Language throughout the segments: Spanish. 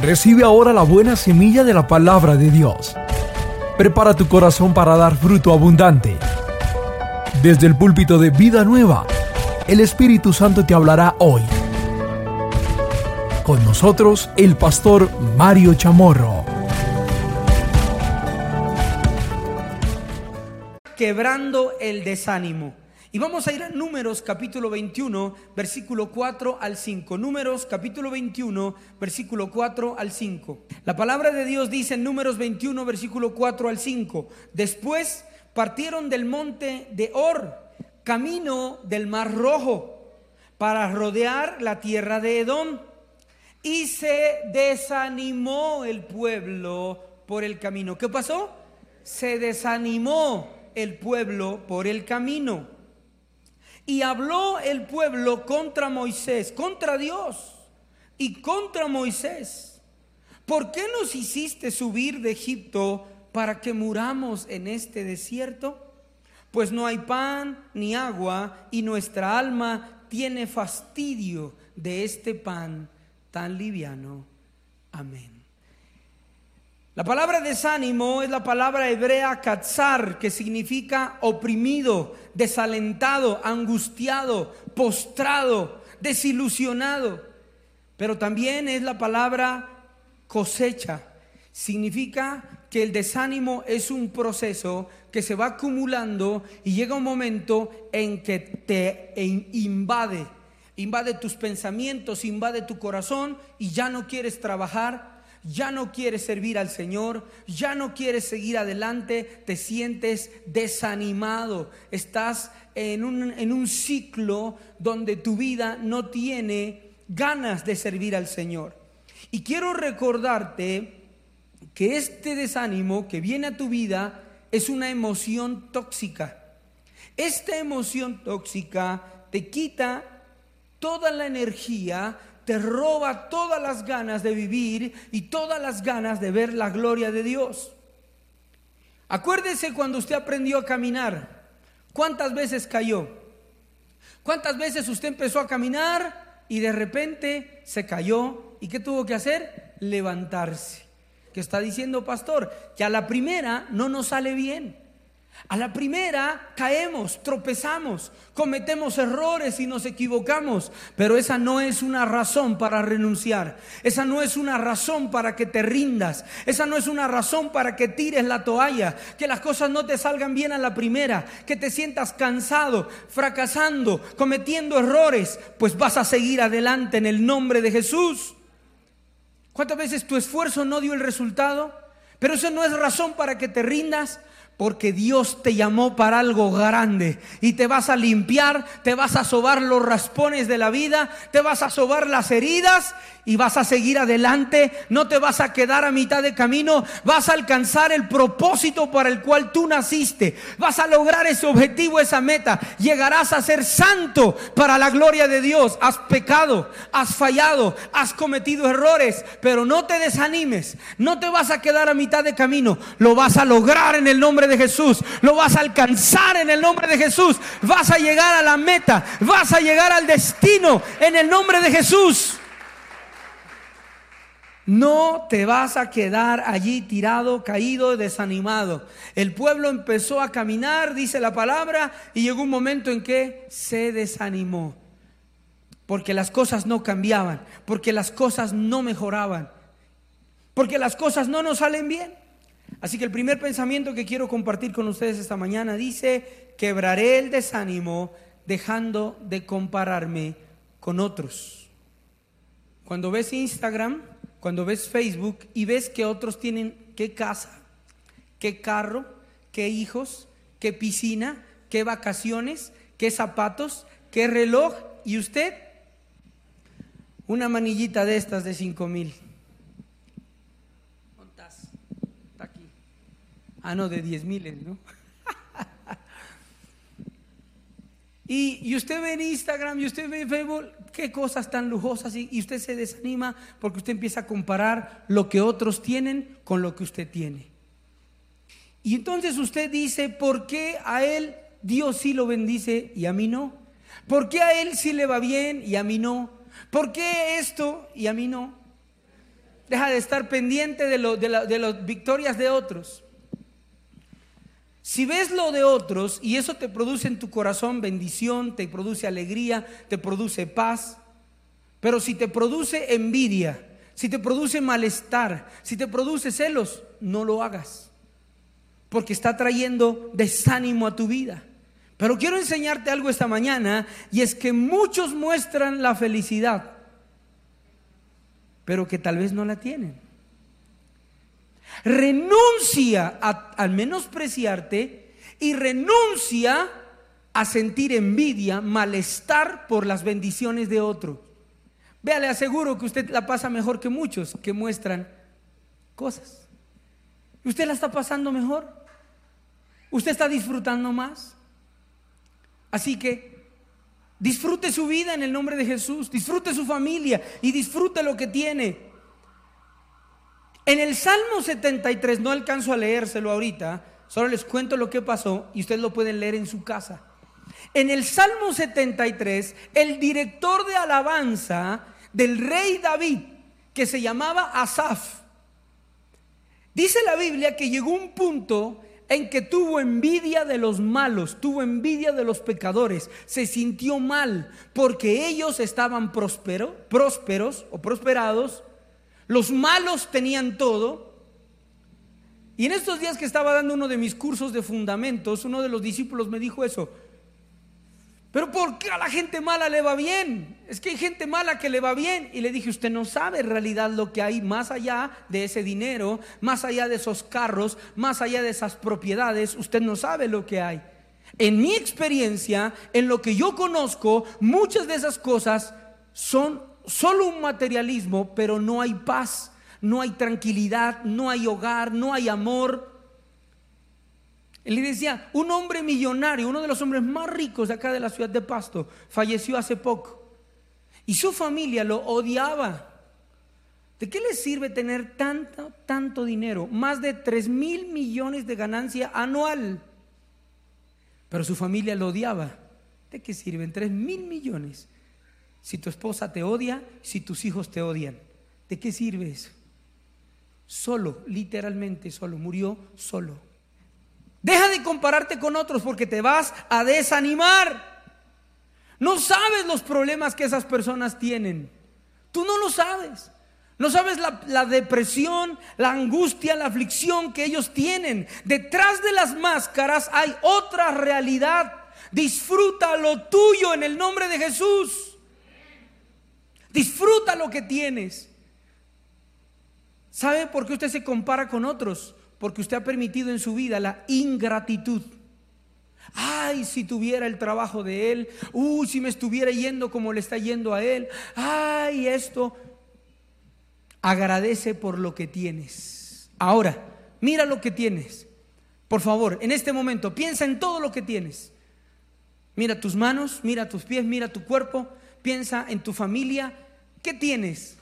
Recibe ahora la buena semilla de la palabra de Dios. Prepara tu corazón para dar fruto abundante. Desde el púlpito de Vida Nueva, el Espíritu Santo te hablará hoy. Con nosotros, el pastor Mario Chamorro. Quebrando el desánimo. Y vamos a ir a Números capítulo 21, versículo 4 al 5. Números capítulo 21, versículo 4 al 5. La palabra de Dios dice en Números 21, versículo 4 al 5. Después partieron del monte de Or, camino del Mar Rojo, para rodear la tierra de Edom. Y se desanimó el pueblo por el camino. ¿Qué pasó? Se desanimó el pueblo por el camino. Y habló el pueblo contra Moisés, contra Dios y contra Moisés. ¿Por qué nos hiciste subir de Egipto para que muramos en este desierto? Pues no hay pan ni agua y nuestra alma tiene fastidio de este pan tan liviano. Amén. La palabra desánimo es la palabra hebrea katzar, que significa oprimido, desalentado, angustiado, postrado, desilusionado. Pero también es la palabra cosecha. Significa que el desánimo es un proceso que se va acumulando y llega un momento en que te invade, invade tus pensamientos, invade tu corazón y ya no quieres trabajar, ya no quieres servir al Señor, ya no quieres seguir adelante, te sientes desanimado, estás en un, en un ciclo donde tu vida no tiene ganas de servir al Señor. Y quiero recordarte que este desánimo que viene a tu vida es una emoción tóxica. Esta emoción tóxica te quita toda la energía te roba todas las ganas de vivir y todas las ganas de ver la gloria de Dios. Acuérdese cuando usted aprendió a caminar, ¿cuántas veces cayó? ¿Cuántas veces usted empezó a caminar y de repente se cayó? ¿Y qué tuvo que hacer? Levantarse. ¿Qué está diciendo pastor? Que a la primera no nos sale bien. A la primera caemos, tropezamos, cometemos errores y nos equivocamos, pero esa no es una razón para renunciar, esa no es una razón para que te rindas, esa no es una razón para que tires la toalla, que las cosas no te salgan bien a la primera, que te sientas cansado, fracasando, cometiendo errores, pues vas a seguir adelante en el nombre de Jesús. ¿Cuántas veces tu esfuerzo no dio el resultado? Pero eso no es razón para que te rindas. Porque Dios te llamó para algo grande. Y te vas a limpiar, te vas a sobar los raspones de la vida, te vas a sobar las heridas y vas a seguir adelante, no te vas a quedar a mitad de camino, vas a alcanzar el propósito para el cual tú naciste, vas a lograr ese objetivo, esa meta, llegarás a ser santo para la gloria de Dios. Has pecado, has fallado, has cometido errores, pero no te desanimes, no te vas a quedar a mitad de camino, lo vas a lograr en el nombre de Jesús, lo vas a alcanzar en el nombre de Jesús, vas a llegar a la meta, vas a llegar al destino en el nombre de Jesús. No te vas a quedar allí tirado, caído, desanimado. El pueblo empezó a caminar, dice la palabra, y llegó un momento en que se desanimó. Porque las cosas no cambiaban, porque las cosas no mejoraban, porque las cosas no nos salen bien. Así que el primer pensamiento que quiero compartir con ustedes esta mañana dice, quebraré el desánimo dejando de compararme con otros. Cuando ves Instagram, cuando ves Facebook y ves que otros tienen qué casa, qué carro, qué hijos, qué piscina, qué vacaciones, qué zapatos, qué reloj, y usted una manillita de estas de cinco mil. Está aquí. Ah, no, de diez mil, ¿no? y, y usted ve en Instagram y usted ve en Facebook qué cosas tan lujosas y, usted se desanima porque usted empieza a comparar lo que otros tienen con lo que usted tiene. Y entonces usted dice, ¿por qué a él Dios sí lo bendice y a mí no? ¿Por qué a él sí le va bien y a mí no? ¿Por qué esto y a mí no? Deja de estar pendiente de, lo, de, de las victorias de otros. Si ves lo de otros y eso te produce en tu corazón bendición, te produce alegría, te produce paz, pero si te produce envidia, si te produce malestar, si te produce celos, no lo hagas, porque está trayendo desánimo a tu vida. Pero quiero enseñarte algo esta mañana y es que muchos muestran la felicidad, pero que tal vez no la tienen. Renuncia a, menospreciarte y renuncia a sentir envidia, malestar por las bendiciones de otro. Vea, le aseguro que usted la pasa mejor que muchos que muestran cosas. ¿Usted la está pasando mejor? ¿Usted está disfrutando más? Así que disfrute su vida en el nombre de Jesús, disfrute su familia y disfrute lo que tiene. En el Salmo 73, no alcanzo a leérselo ahorita, solo les cuento lo que pasó y ustedes lo pueden leer en su casa. En el Salmo 73, el director de alabanza del rey David, que se llamaba Asaf, dice la Biblia que llegó un punto en que tuvo envidia de los malos, tuvo envidia de los pecadores, se sintió mal porque ellos estaban prósperos, prósperos o prosperados los malos tenían todo. Y en estos días que estaba dando uno de mis cursos de fundamentos, uno de los discípulos me dijo eso. Pero ¿por qué a la gente mala le va bien? Es que hay gente mala que le va bien. Y le dije, usted no sabe en realidad lo que hay más allá de ese dinero, más allá de esos carros, más allá de esas propiedades. Usted no sabe lo que hay. En mi experiencia, en lo que yo conozco, muchas de esas cosas son solo un materialismo, pero no hay paz, no hay tranquilidad, no hay hogar, no hay amor. Él le decía, un hombre millonario, uno de los hombres más ricos de acá de la ciudad de Pasto, falleció hace poco. Y su familia lo odiaba. ¿De qué le sirve tener tanto, tanto dinero? Más de 3 mil millones de ganancia anual. Pero su familia lo odiaba. ¿De qué sirven 3 mil millones? Si tu esposa te odia, si tus hijos te odian. ¿De qué sirve eso? Solo, literalmente solo, murió solo. Deja de compararte con otros porque te vas a desanimar. No sabes los problemas que esas personas tienen. Tú no lo sabes. No sabes la, la, depresión, la angustia, la aflicción que ellos tienen. Detrás de las máscaras hay otra realidad. Disfruta lo tuyo en el nombre de Jesús. Disfruta lo que tienes. ¿Sabe por qué usted se compara con otros? Porque usted ha permitido en su vida la ingratitud. Ay, si tuviera el trabajo de él. Uy, si me estuviera yendo como le está yendo a él. Ay, esto. Agradece por lo que tienes. Ahora, mira lo que tienes. Por favor, en este momento, piensa en todo lo que tienes. Mira tus manos, mira tus pies, mira tu cuerpo, piensa en tu familia. ¿Qué tienes?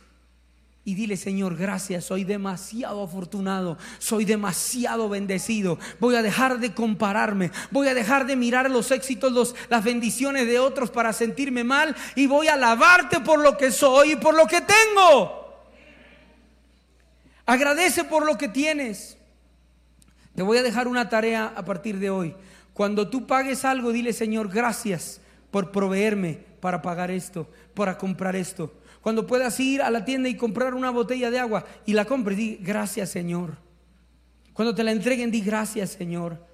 Y dile, Señor, gracias, soy demasiado afortunado, soy demasiado bendecido. Voy a dejar de compararme, voy a dejar de mirar los éxitos, los, las bendiciones de otros para sentirme mal y voy a alabarte por lo que soy y por lo que tengo. Agradece por lo que tienes. Te voy a dejar una tarea a partir de hoy. Cuando tú pagues algo, dile, Señor, gracias por proveerme para pagar esto, para comprar esto. Cuando puedas ir a la tienda y comprar una botella de agua y la compres, di gracias Señor. Cuando te la entreguen, di gracias Señor.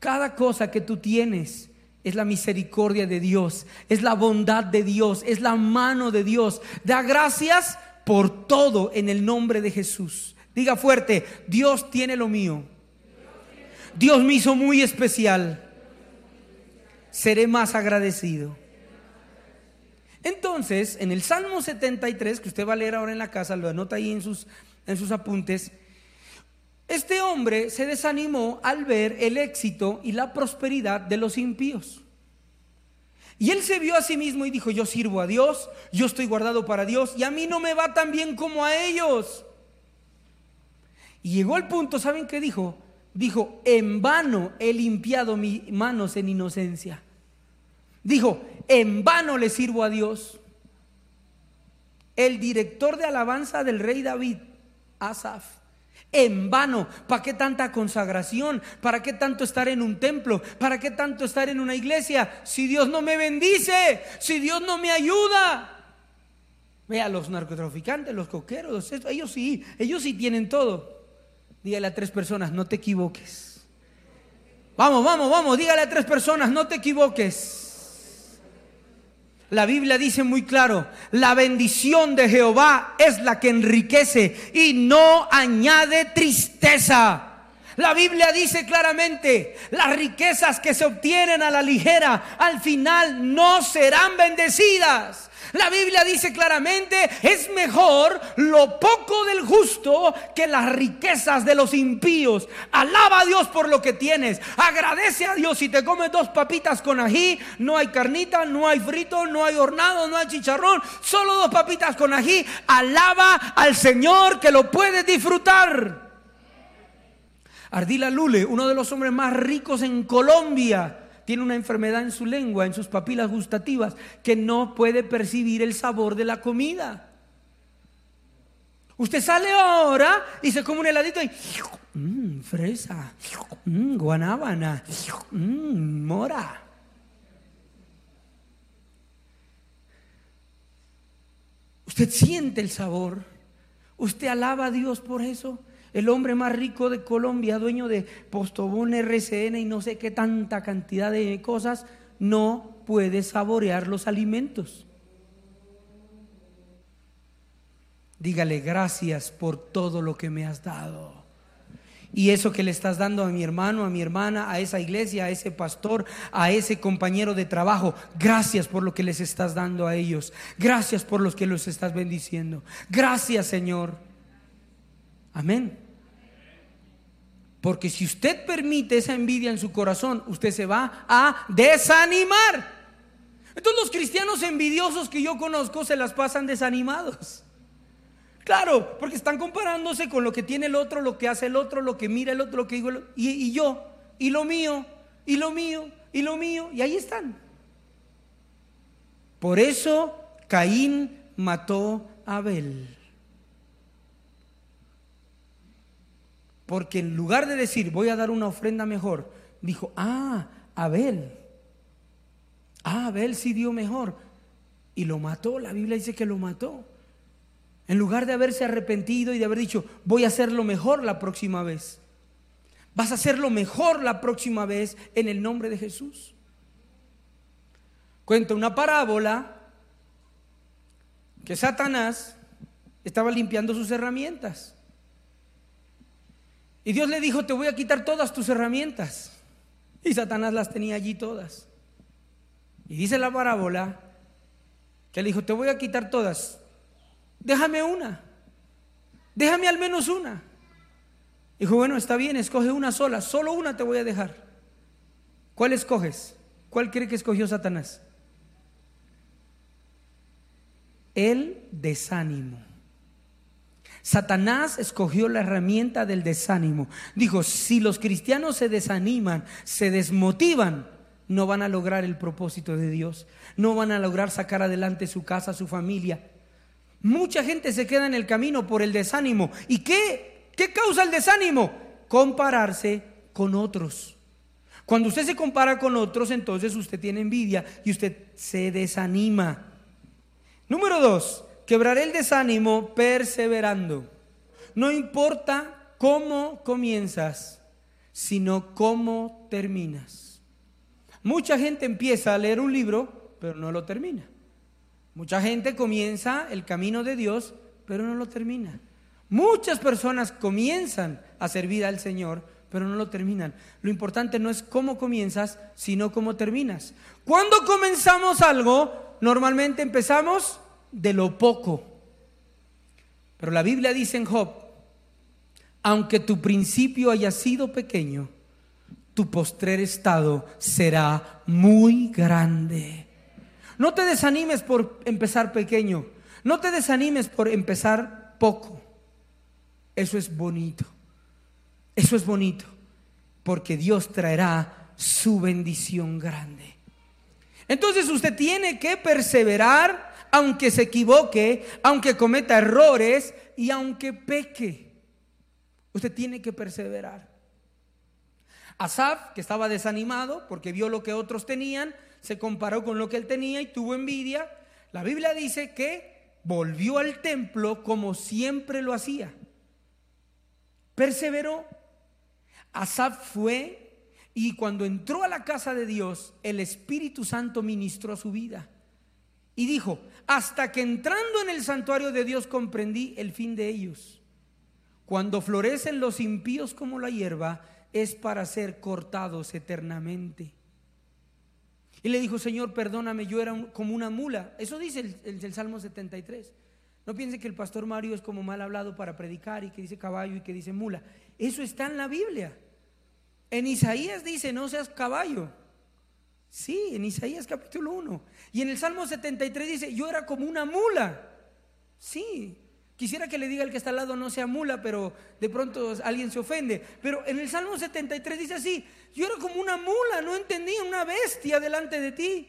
Cada cosa que tú tienes es la misericordia de Dios, es la bondad de Dios, es la mano de Dios. Da gracias por todo en el nombre de Jesús. Diga fuerte, Dios tiene lo mío. Dios me hizo muy especial seré más agradecido. Entonces, en el Salmo 73, que usted va a leer ahora en la casa, lo anota ahí en sus, en sus apuntes, este hombre se desanimó al ver el éxito y la prosperidad de los impíos. Y él se vio a sí mismo y dijo, yo sirvo a Dios, yo estoy guardado para Dios y a mí no me va tan bien como a ellos. Y llegó al punto, ¿saben qué dijo? Dijo, en vano he limpiado mis manos en inocencia. Dijo, en vano le sirvo a Dios. El director de alabanza del rey David Asaf. En vano, ¿para qué tanta consagración? ¿Para qué tanto estar en un templo? ¿Para qué tanto estar en una iglesia? Si Dios no me bendice, si Dios no me ayuda. Vea, los narcotraficantes, los coqueros, ellos sí, ellos sí tienen todo. Dígale a tres personas, no te equivoques. Vamos, vamos, vamos, dígale a tres personas, no te equivoques. La Biblia dice muy claro, la bendición de Jehová es la que enriquece y no añade tristeza. La Biblia dice claramente, las riquezas que se obtienen a la ligera al final no serán bendecidas. La Biblia dice claramente, es mejor lo poco del justo que las riquezas de los impíos. Alaba a Dios por lo que tienes. Agradece a Dios si te comes dos papitas con ají, no hay carnita, no hay frito, no hay hornado, no hay chicharrón, solo dos papitas con ají. Alaba al Señor que lo puedes disfrutar. Ardila Lule, uno de los hombres más ricos en Colombia, tiene una enfermedad en su lengua, en sus papilas gustativas, que no puede percibir el sabor de la comida. Usted sale ahora y se come un heladito y mmm, fresa, mmm, guanábana, mmm, mora. Usted siente el sabor. Usted alaba a Dios por eso el hombre más rico de Colombia, dueño de Postobón, RCN y no sé qué tanta cantidad de cosas, no puede saborear los alimentos. Dígale gracias por todo lo que me has dado. Y eso que le estás dando a mi hermano, a mi hermana, a esa iglesia, a ese pastor, a ese compañero de trabajo, gracias por lo que les estás dando a ellos. Gracias por los que los estás bendiciendo. Gracias, Señor. Amén. Porque si usted permite esa envidia en su corazón, usted se va a desanimar. Entonces los cristianos envidiosos que yo conozco se las pasan desanimados. Claro, porque están comparándose con lo que tiene el otro, lo que hace el otro, lo que mira el otro, lo que digo el otro, y, y yo, y lo mío, y lo mío, y lo mío, y ahí están. Por eso Caín mató a Abel. Porque en lugar de decir, voy a dar una ofrenda mejor, dijo, ah, Abel. Ah, Abel sí dio mejor. Y lo mató, la Biblia dice que lo mató. En lugar de haberse arrepentido y de haber dicho, voy a hacerlo mejor la próxima vez. Vas a hacerlo mejor la próxima vez en el nombre de Jesús. Cuenta una parábola que Satanás estaba limpiando sus herramientas. Y Dios le dijo, te voy a quitar todas tus herramientas. Y Satanás las tenía allí todas. Y dice la parábola que le dijo, te voy a quitar todas. Déjame una. Déjame al menos una. Dijo, bueno, está bien, escoge una sola. Solo una te voy a dejar. ¿Cuál escoges? ¿Cuál cree que escogió Satanás? El desánimo. Satanás escogió la herramienta del desánimo. Dijo, si los cristianos se desaniman, se desmotivan, no van a lograr el propósito de Dios, no van a lograr sacar adelante su casa, su familia. Mucha gente se queda en el camino por el desánimo. ¿Y qué? ¿Qué causa el desánimo? Compararse con otros. Cuando usted se compara con otros, entonces usted tiene envidia y usted se desanima. Número dos, Quebraré el desánimo perseverando. No importa cómo comienzas, sino cómo terminas. Mucha gente empieza a leer un libro, pero no lo termina. Mucha gente comienza el camino de Dios, pero no lo termina. Muchas personas comienzan a servir al Señor, pero no lo terminan. Lo importante no es cómo comienzas, sino cómo terminas. Cuando comenzamos algo, normalmente empezamos de lo poco. Pero la Biblia dice en Job, aunque tu principio haya sido pequeño, tu postrer estado será muy grande. No te desanimes por empezar pequeño, no te desanimes por empezar poco. Eso es bonito, eso es bonito, porque Dios traerá su bendición grande. Entonces usted tiene que perseverar aunque se equivoque, aunque cometa errores y aunque peque. Usted tiene que perseverar. Asaf, que estaba desanimado porque vio lo que otros tenían, se comparó con lo que él tenía y tuvo envidia. La Biblia dice que volvió al templo como siempre lo hacía. Perseveró. Asaf fue y cuando entró a la casa de Dios, el Espíritu Santo ministró su vida. Y dijo, hasta que entrando en el santuario de Dios comprendí el fin de ellos. Cuando florecen los impíos como la hierba, es para ser cortados eternamente. Y le dijo, Señor, perdóname, yo era como una mula. Eso dice el, Salmo 73. No piense que el pastor Mario es como mal hablado para predicar y que dice caballo y que dice mula. Eso está en la Biblia. En Isaías dice, no seas caballo. Sí, en Isaías capítulo 1. Y en el Salmo 73 dice, yo era como una mula. Sí, Quisiera que le diga al que está al lado no sea mula, pero de pronto alguien se ofende. Pero en el Salmo 73 dice así, yo era como una mula, no entendía, una bestia delante de ti.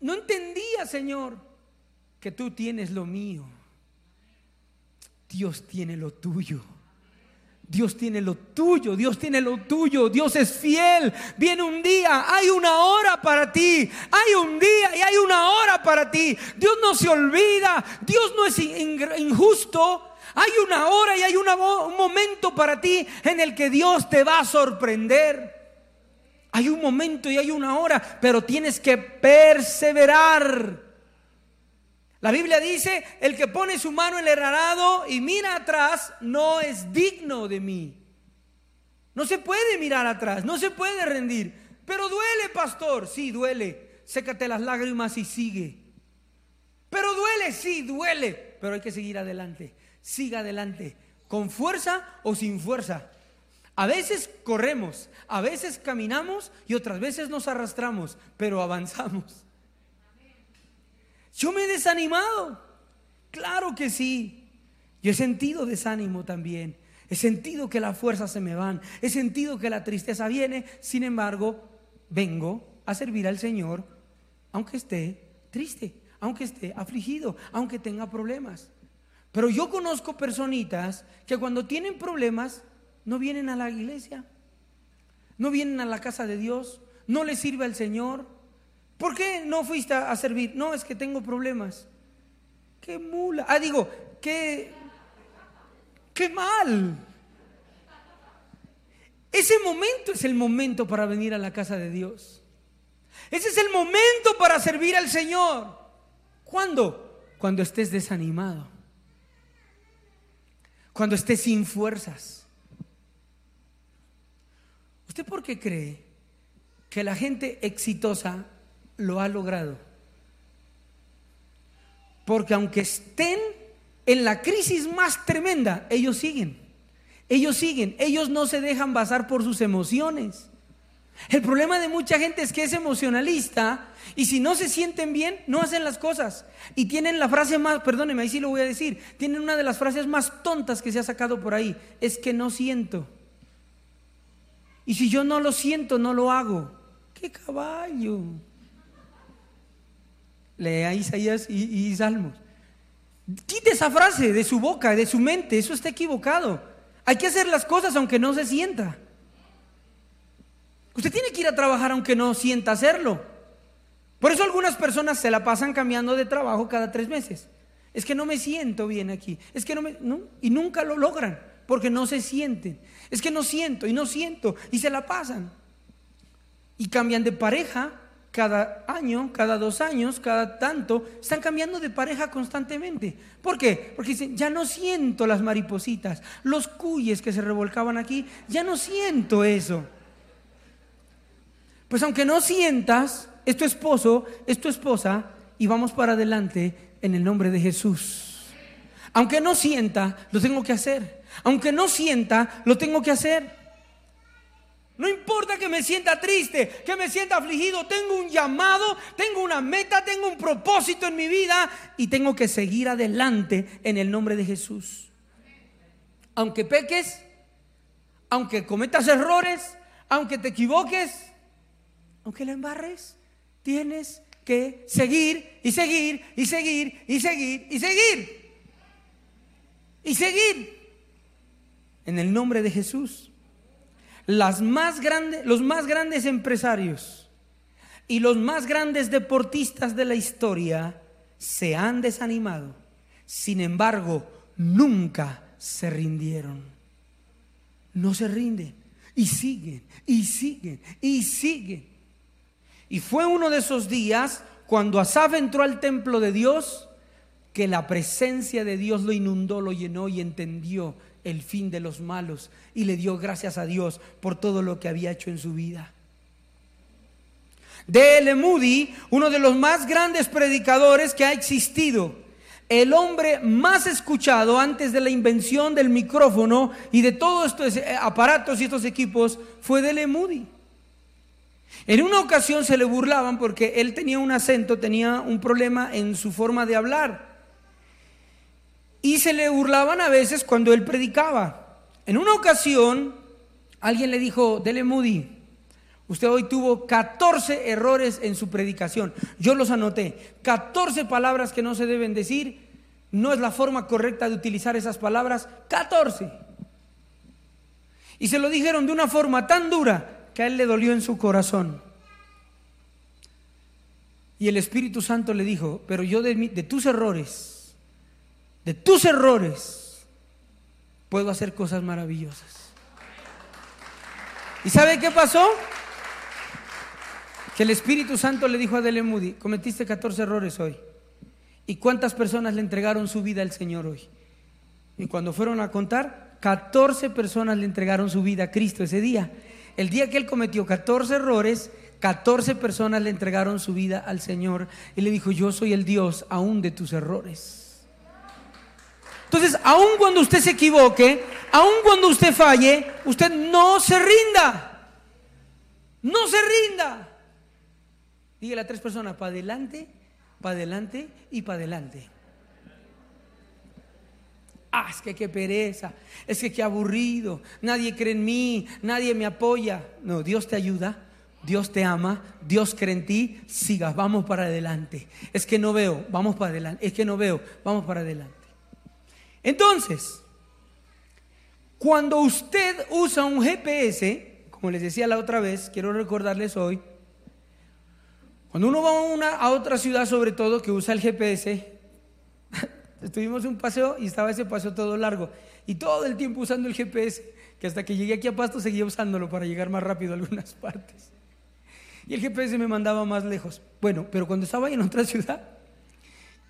No entendía, Señor, que tú tienes lo mío. Dios tiene lo tuyo. Dios tiene lo tuyo, Dios tiene lo tuyo, Dios es fiel. Viene un día, hay una hora para ti, hay un día y hay una hora para ti. Dios no se olvida, Dios no es injusto. Hay una hora y hay un momento para ti en el que Dios te va a sorprender. Hay un momento y hay una hora, pero tienes que perseverar. La Biblia dice, el que pone su mano en el arado y mira atrás no es digno de mí. No se puede mirar atrás, no se puede rendir. Pero duele, pastor. Sí, duele. Sécate las lágrimas y sigue. Pero duele, sí, duele. Pero hay que seguir adelante. Siga adelante. Con fuerza o sin fuerza. A veces corremos, a veces caminamos y otras veces nos arrastramos, pero avanzamos. Yo me he desanimado. Claro que sí. Yo he sentido desánimo también. He sentido que las fuerzas se me van. He sentido que la tristeza viene. Sin embargo, vengo a servir al Señor aunque esté triste, aunque esté afligido, aunque tenga problemas. Pero yo conozco personitas que cuando tienen problemas no vienen a la iglesia, no vienen a la casa de Dios, no les sirve al Señor, ¿Por qué no fuiste a servir? No, es que tengo problemas. Qué mula. Ah, digo, qué, qué mal. Ese momento es el momento para venir a la casa de Dios. Ese es el momento para servir al Señor. ¿Cuándo? Cuando estés desanimado. Cuando estés sin fuerzas. ¿Usted por qué cree que la gente exitosa lo ha logrado. Porque aunque estén en la crisis más tremenda, ellos siguen. Ellos siguen, ellos no se dejan basar por sus emociones. El problema de mucha gente es que es emocionalista y si no se sienten bien, no hacen las cosas. Y tienen la frase más, perdóneme, ahí sí lo voy a decir, tienen una de las frases más tontas que se ha sacado por ahí, es que no siento. Y si yo no lo siento, no lo hago. ¡Qué caballo! Lea Isaías y, Salmos. Quite esa frase de su boca, de su mente, eso está equivocado. Hay que hacer las cosas aunque no se sienta. Usted tiene que ir a trabajar aunque no sienta hacerlo. Por eso algunas personas se la pasan cambiando de trabajo cada tres meses. Es que no me siento bien aquí. Es que no me. Y nunca lo logran porque no se sienten. Es que no siento y no siento y se la pasan. Y cambian de pareja cada año, cada dos años, cada tanto, están cambiando de pareja constantemente. ¿Por qué? Porque dicen, ya no siento las maripositas, los cuyes que se revolcaban aquí, ya no siento eso. Pues aunque no sientas, es tu esposo, es tu esposa, y vamos para adelante en el nombre de Jesús. Aunque no sienta, lo tengo que hacer. Aunque no sienta, lo tengo que hacer. No importa que me sienta triste, que me sienta afligido, tengo un llamado, tengo una meta, tengo un propósito en mi vida y tengo que seguir adelante en el nombre de Jesús. Aunque peques, aunque cometas errores, aunque te equivoques, aunque la embarres, tienes que seguir y seguir y seguir y seguir y seguir. y seguir en el nombre de Jesús. Las más los más grandes empresarios y los más grandes deportistas de la historia se han desanimado. Sin embargo, nunca se rindieron. No se rinden y siguen y siguen y siguen. Y fue uno de esos días cuando Asaf entró al templo de Dios que la presencia de Dios lo inundó, lo llenó y entendió el fin de los malos y le dio gracias a Dios por todo lo que había hecho en su vida. D.L. Moody, uno de los más grandes predicadores que ha existido, el hombre más escuchado antes de la invención del micrófono y de todos estos eh, aparatos y estos equipos, fue D.L. Moody. En una ocasión se le burlaban porque él tenía un acento, tenía un problema en su forma de hablar. Y se le burlaban a veces cuando él predicaba. En una ocasión, alguien le dijo, Dele Moody, usted hoy tuvo 14 errores en su predicación. Yo los anoté. 14 palabras que no se deben decir. No es la forma correcta de utilizar esas palabras. 14. Y se lo dijeron de una forma tan dura que a él le dolió en su corazón. Y el Espíritu Santo le dijo, pero yo de, de tus errores de tus errores, puedo hacer cosas maravillosas. ¿Y sabe qué pasó? Que el Espíritu Santo le dijo a Dele Moody, cometiste 14 errores hoy. ¿Y cuántas personas le entregaron su vida al Señor hoy? Y cuando fueron a contar, 14 personas le entregaron su vida a Cristo ese día. El día que él cometió 14 errores, 14 personas le entregaron su vida al Señor y le dijo, yo soy el Dios aún de tus errores. Entonces, aun cuando usted se equivoque, aun cuando usted falle, usted no se rinda. No se rinda. Dígale a tres personas, para adelante, para adelante y para adelante. Ah, es que qué pereza, es que qué aburrido, nadie cree en mí, nadie me apoya. No, Dios te ayuda, Dios te ama, Dios cree en ti, siga, vamos para adelante. Es que no veo, vamos para adelante. Es que no veo, vamos para adelante. Entonces, cuando usted usa un GPS, como les decía la otra vez, quiero recordarles hoy, cuando uno va a, una, a otra ciudad sobre todo que usa el GPS, estuvimos un paseo y estaba ese paseo todo largo y todo el tiempo usando el GPS, que hasta que llegué aquí a Pasto seguía usándolo para llegar más rápido a algunas partes. Y el GPS me mandaba más lejos. Bueno, pero cuando estaba en otra ciudad,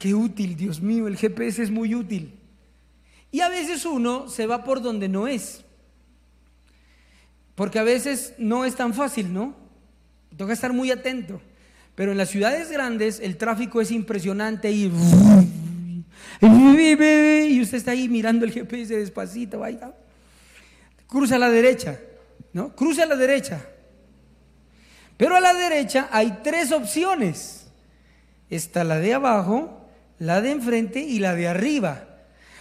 qué útil, Dios mío, el GPS es muy útil. Y a veces uno se va por donde no es. Porque a veces no es tan fácil, ¿no? Toca estar muy atento. Pero en las ciudades grandes el tráfico es impresionante y... Y usted está ahí mirando el GPS despacito, vaya. Cruza a la derecha, ¿no? Cruza a la derecha. Pero a la derecha hay tres opciones. Está la de abajo, la de enfrente y la de arriba.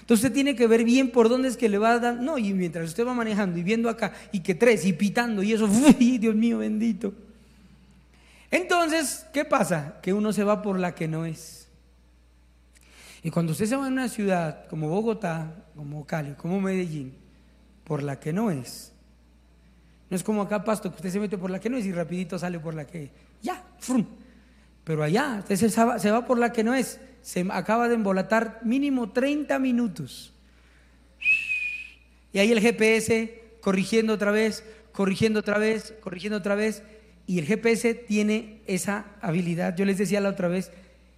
Entonces usted tiene que ver bien por dónde es que le va a dar. No, y mientras usted va manejando y viendo acá, y que tres, y pitando, y eso, uy, Dios mío bendito. Entonces, ¿qué pasa? Que uno se va por la que no es. Y cuando usted se va a una ciudad como Bogotá, como Cali, como Medellín, por la que no es, no es como acá, Pasto, que usted se mete por la que no es y rapidito sale por la que ya, frum. Pero allá, usted se se va por la que no es se acaba de embolatar mínimo 30 minutos. Y ahí el GPS corrigiendo otra vez, corrigiendo otra vez, corrigiendo otra vez. Y el GPS tiene esa habilidad, yo les decía la otra vez,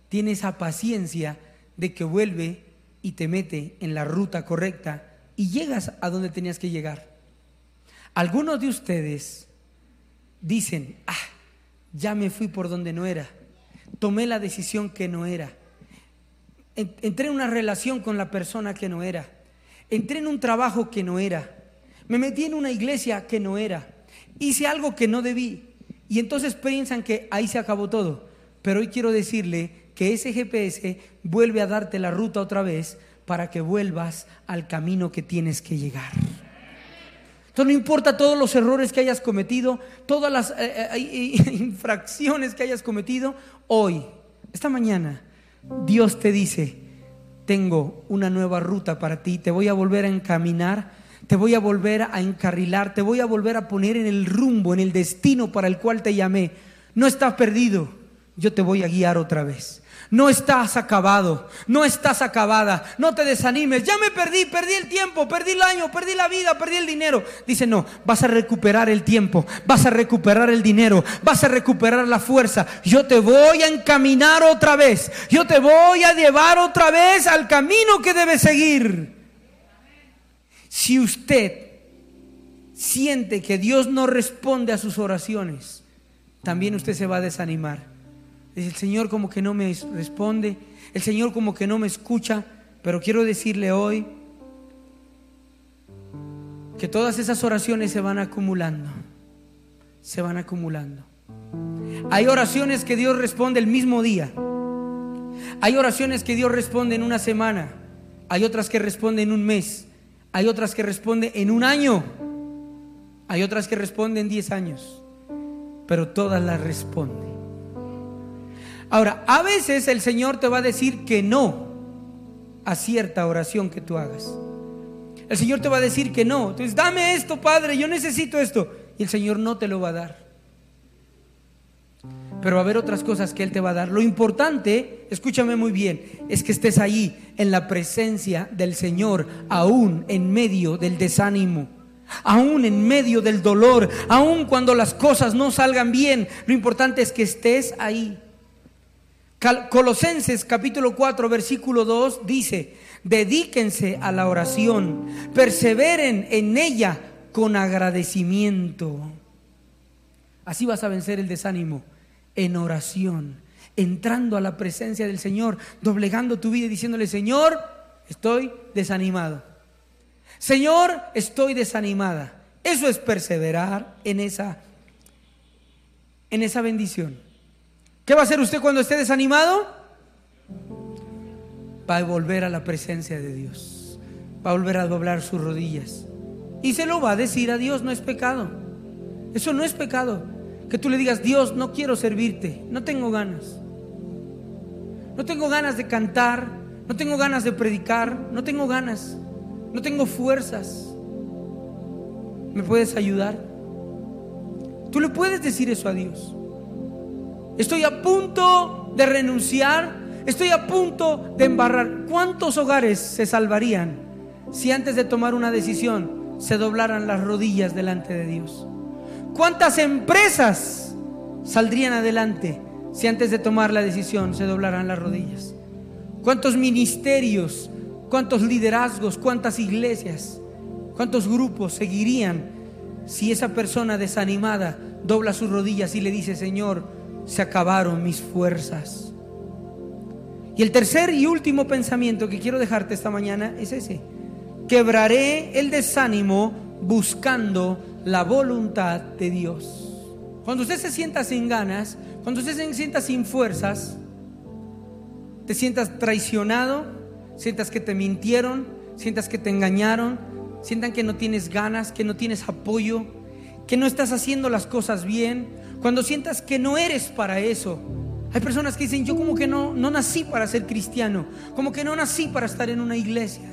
tiene esa paciencia de que vuelve y te mete en la ruta correcta y llegas a donde tenías que llegar. Algunos de ustedes dicen, ah, ya me fui por donde no era, tomé la decisión que no era entré en una relación con la persona que no era, entré en un trabajo que no era, me metí en una iglesia que no era, hice algo que no debí y entonces piensan que ahí se acabó todo. Pero hoy quiero decirle que ese GPS vuelve a darte la ruta otra vez para que vuelvas al camino que tienes que llegar. Entonces no importa todos los errores que hayas cometido, todas las eh, eh, infracciones que hayas cometido, hoy, esta mañana, Dios te dice, tengo una nueva ruta para ti, te voy a volver a encaminar, te voy a volver a encarrilar, te voy a volver a poner en el rumbo, en el destino para el cual te llamé. No estás perdido, yo te voy a guiar otra vez. No estás acabado, no estás acabada, no te desanimes. Ya me perdí, perdí el tiempo, perdí el año, perdí la vida, perdí el dinero. Dice, no, vas a recuperar el tiempo, vas a recuperar el dinero, vas a recuperar la fuerza. Yo te voy a encaminar otra vez, yo te voy a llevar otra vez al camino que debes seguir. Si usted siente que Dios no responde a sus oraciones, también usted se va a desanimar. El Señor como que no me responde, el Señor como que no me escucha, pero quiero decirle hoy que todas esas oraciones se van acumulando, se van acumulando. Hay oraciones que Dios responde el mismo día. Hay oraciones que Dios responde en una semana. Hay otras que responde en un mes. Hay otras que responde en un año. Hay otras que responde en diez años. Pero todas las responde. Ahora, a veces el Señor te va a decir que no a cierta oración que tú hagas. El Señor te va a decir que no. Entonces, dame esto, Padre, yo necesito esto. Y el Señor no te lo va a dar. Pero va a haber otras cosas que Él te va a dar. Lo importante, escúchame muy bien, es que estés ahí en la presencia del Señor, aún en medio del desánimo, aún en medio del dolor, aún cuando las cosas no salgan bien. Lo importante es que estés ahí. Colosenses capítulo 4 versículo 2 dice, dedíquense a la oración, perseveren en ella con agradecimiento. Así vas a vencer el desánimo en oración, entrando a la presencia del Señor, doblegando tu vida y diciéndole, Señor, estoy desanimado. Señor, estoy desanimada. Eso es perseverar en esa en esa bendición. ¿Qué va a hacer usted cuando esté desanimado? Va a volver a la presencia de Dios. Va a volver a doblar sus rodillas. Y se lo va a decir a Dios, no es pecado. Eso no es pecado. Que tú le digas, Dios, no quiero servirte, no tengo ganas. No tengo ganas de cantar, no tengo ganas de predicar, no tengo ganas, no tengo fuerzas. ¿Me puedes ayudar? Tú le puedes decir eso a Dios. Estoy a punto de renunciar. Estoy a punto de embarrar. ¿Cuántos hogares se salvarían si antes de tomar una decisión se doblaran las rodillas delante de Dios? ¿Cuántas empresas saldrían adelante si antes de tomar la decisión se doblaran las rodillas? ¿Cuántos ministerios, cuántos liderazgos, cuántas iglesias, cuántos grupos seguirían si esa persona desanimada dobla sus rodillas y le dice, Señor, se acabaron mis fuerzas. Y el tercer y último pensamiento que quiero dejarte esta mañana es ese. Quebraré el desánimo buscando la voluntad de Dios. Cuando usted se sienta sin ganas, cuando usted se sienta sin fuerzas, te sientas traicionado, sientas que te mintieron, sientas que te engañaron, sientan que no tienes ganas, que no tienes apoyo, que no estás haciendo las cosas bien, cuando sientas que no eres para eso. Hay personas que dicen, yo como que no, no nací para ser cristiano, como que no nací para estar en una iglesia.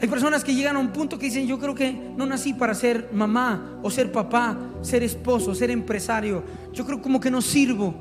Hay personas que llegan a un punto que dicen, yo creo que no nací para ser mamá o ser papá, ser esposo, ser empresario. Yo creo como que no sirvo.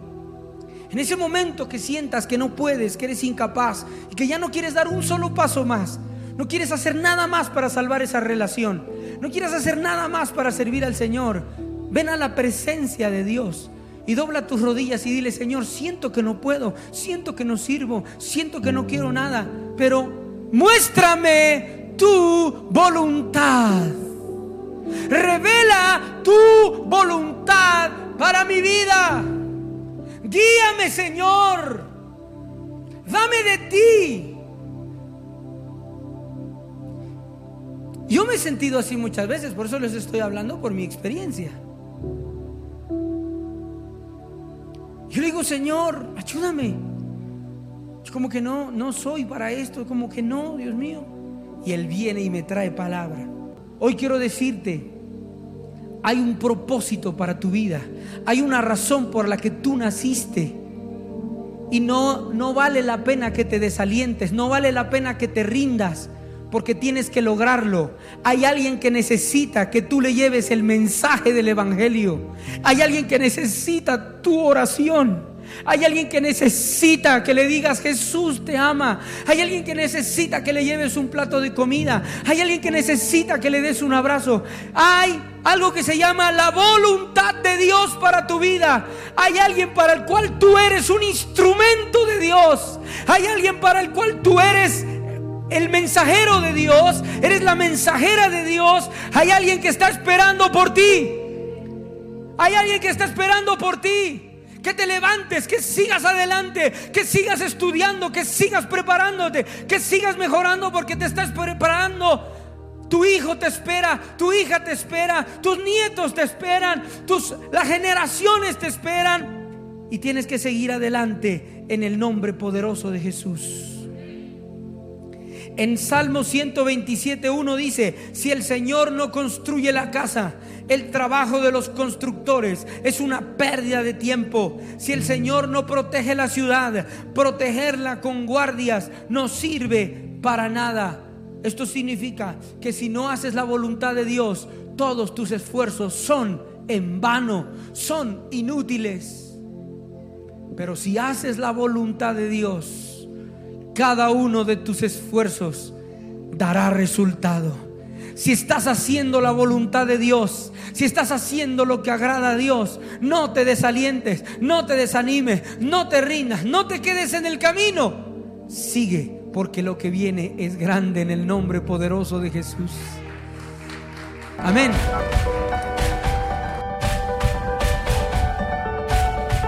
En ese momento que sientas que no puedes, que eres incapaz y que ya no quieres dar un solo paso más, no quieres hacer nada más para salvar esa relación, no quieres hacer nada más para servir al Señor, Ven a la presencia de Dios y dobla tus rodillas y dile, Señor, siento que no puedo, siento que no sirvo, siento que no quiero nada, pero muéstrame tu voluntad. Revela tu voluntad para mi vida. Guíame, Señor. Dame de ti. Yo me he sentido así muchas veces, por eso les estoy hablando por mi experiencia. Yo le digo, Señor, ayúdame. como que no, no soy para esto, como que no, Dios mío. Y Él viene y me trae palabra. Hoy quiero decirte, hay un propósito para tu vida. Hay una razón por la que tú naciste. Y no, no vale la pena que te desalientes, no vale la pena que te rindas, porque tienes que lograrlo. Hay alguien que necesita que tú le lleves el mensaje del Evangelio. Hay alguien que necesita tu oración. Hay alguien que necesita que le digas Jesús te ama. Hay alguien que necesita que le lleves un plato de comida. Hay alguien que necesita que le des un abrazo. Hay algo que se llama la voluntad de Dios para tu vida. Hay alguien para el cual tú eres un instrumento de Dios. Hay alguien para el cual tú eres el mensajero de Dios, eres la mensajera de Dios. Hay alguien que está esperando por ti. Hay alguien que está esperando por ti. Que te levantes, que sigas adelante, que sigas estudiando, que sigas preparándote, que sigas mejorando porque te estás preparando tu hijo te espera, tu hija te espera, tus nietos te esperan, tus, las generaciones te esperan. Y tienes que seguir adelante en el nombre poderoso de Jesús. En Salmo 127.1 dice, si el Señor no construye la casa, el trabajo de los constructores es una pérdida de tiempo. Si el Señor no protege la ciudad, protegerla con guardias no sirve para nada. Esto significa que si no haces la voluntad de Dios, todos tus esfuerzos son en vano, son inútiles. Pero si haces la voluntad de Dios, cada uno de tus esfuerzos dará resultado. Si estás haciendo la voluntad de Dios, si estás haciendo lo que agrada a Dios, no te desalientes, no te desanimes, no te rindas, no te quedes en el camino. Sigue porque lo que viene es grande en el nombre poderoso de Jesús. Amén.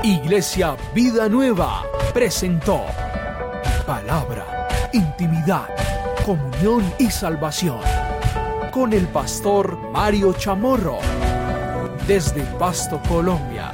Iglesia Vida Nueva presentó palabra, intimidad, comunión y salvación con el pastor Mario Chamorro desde Pasto, Colombia.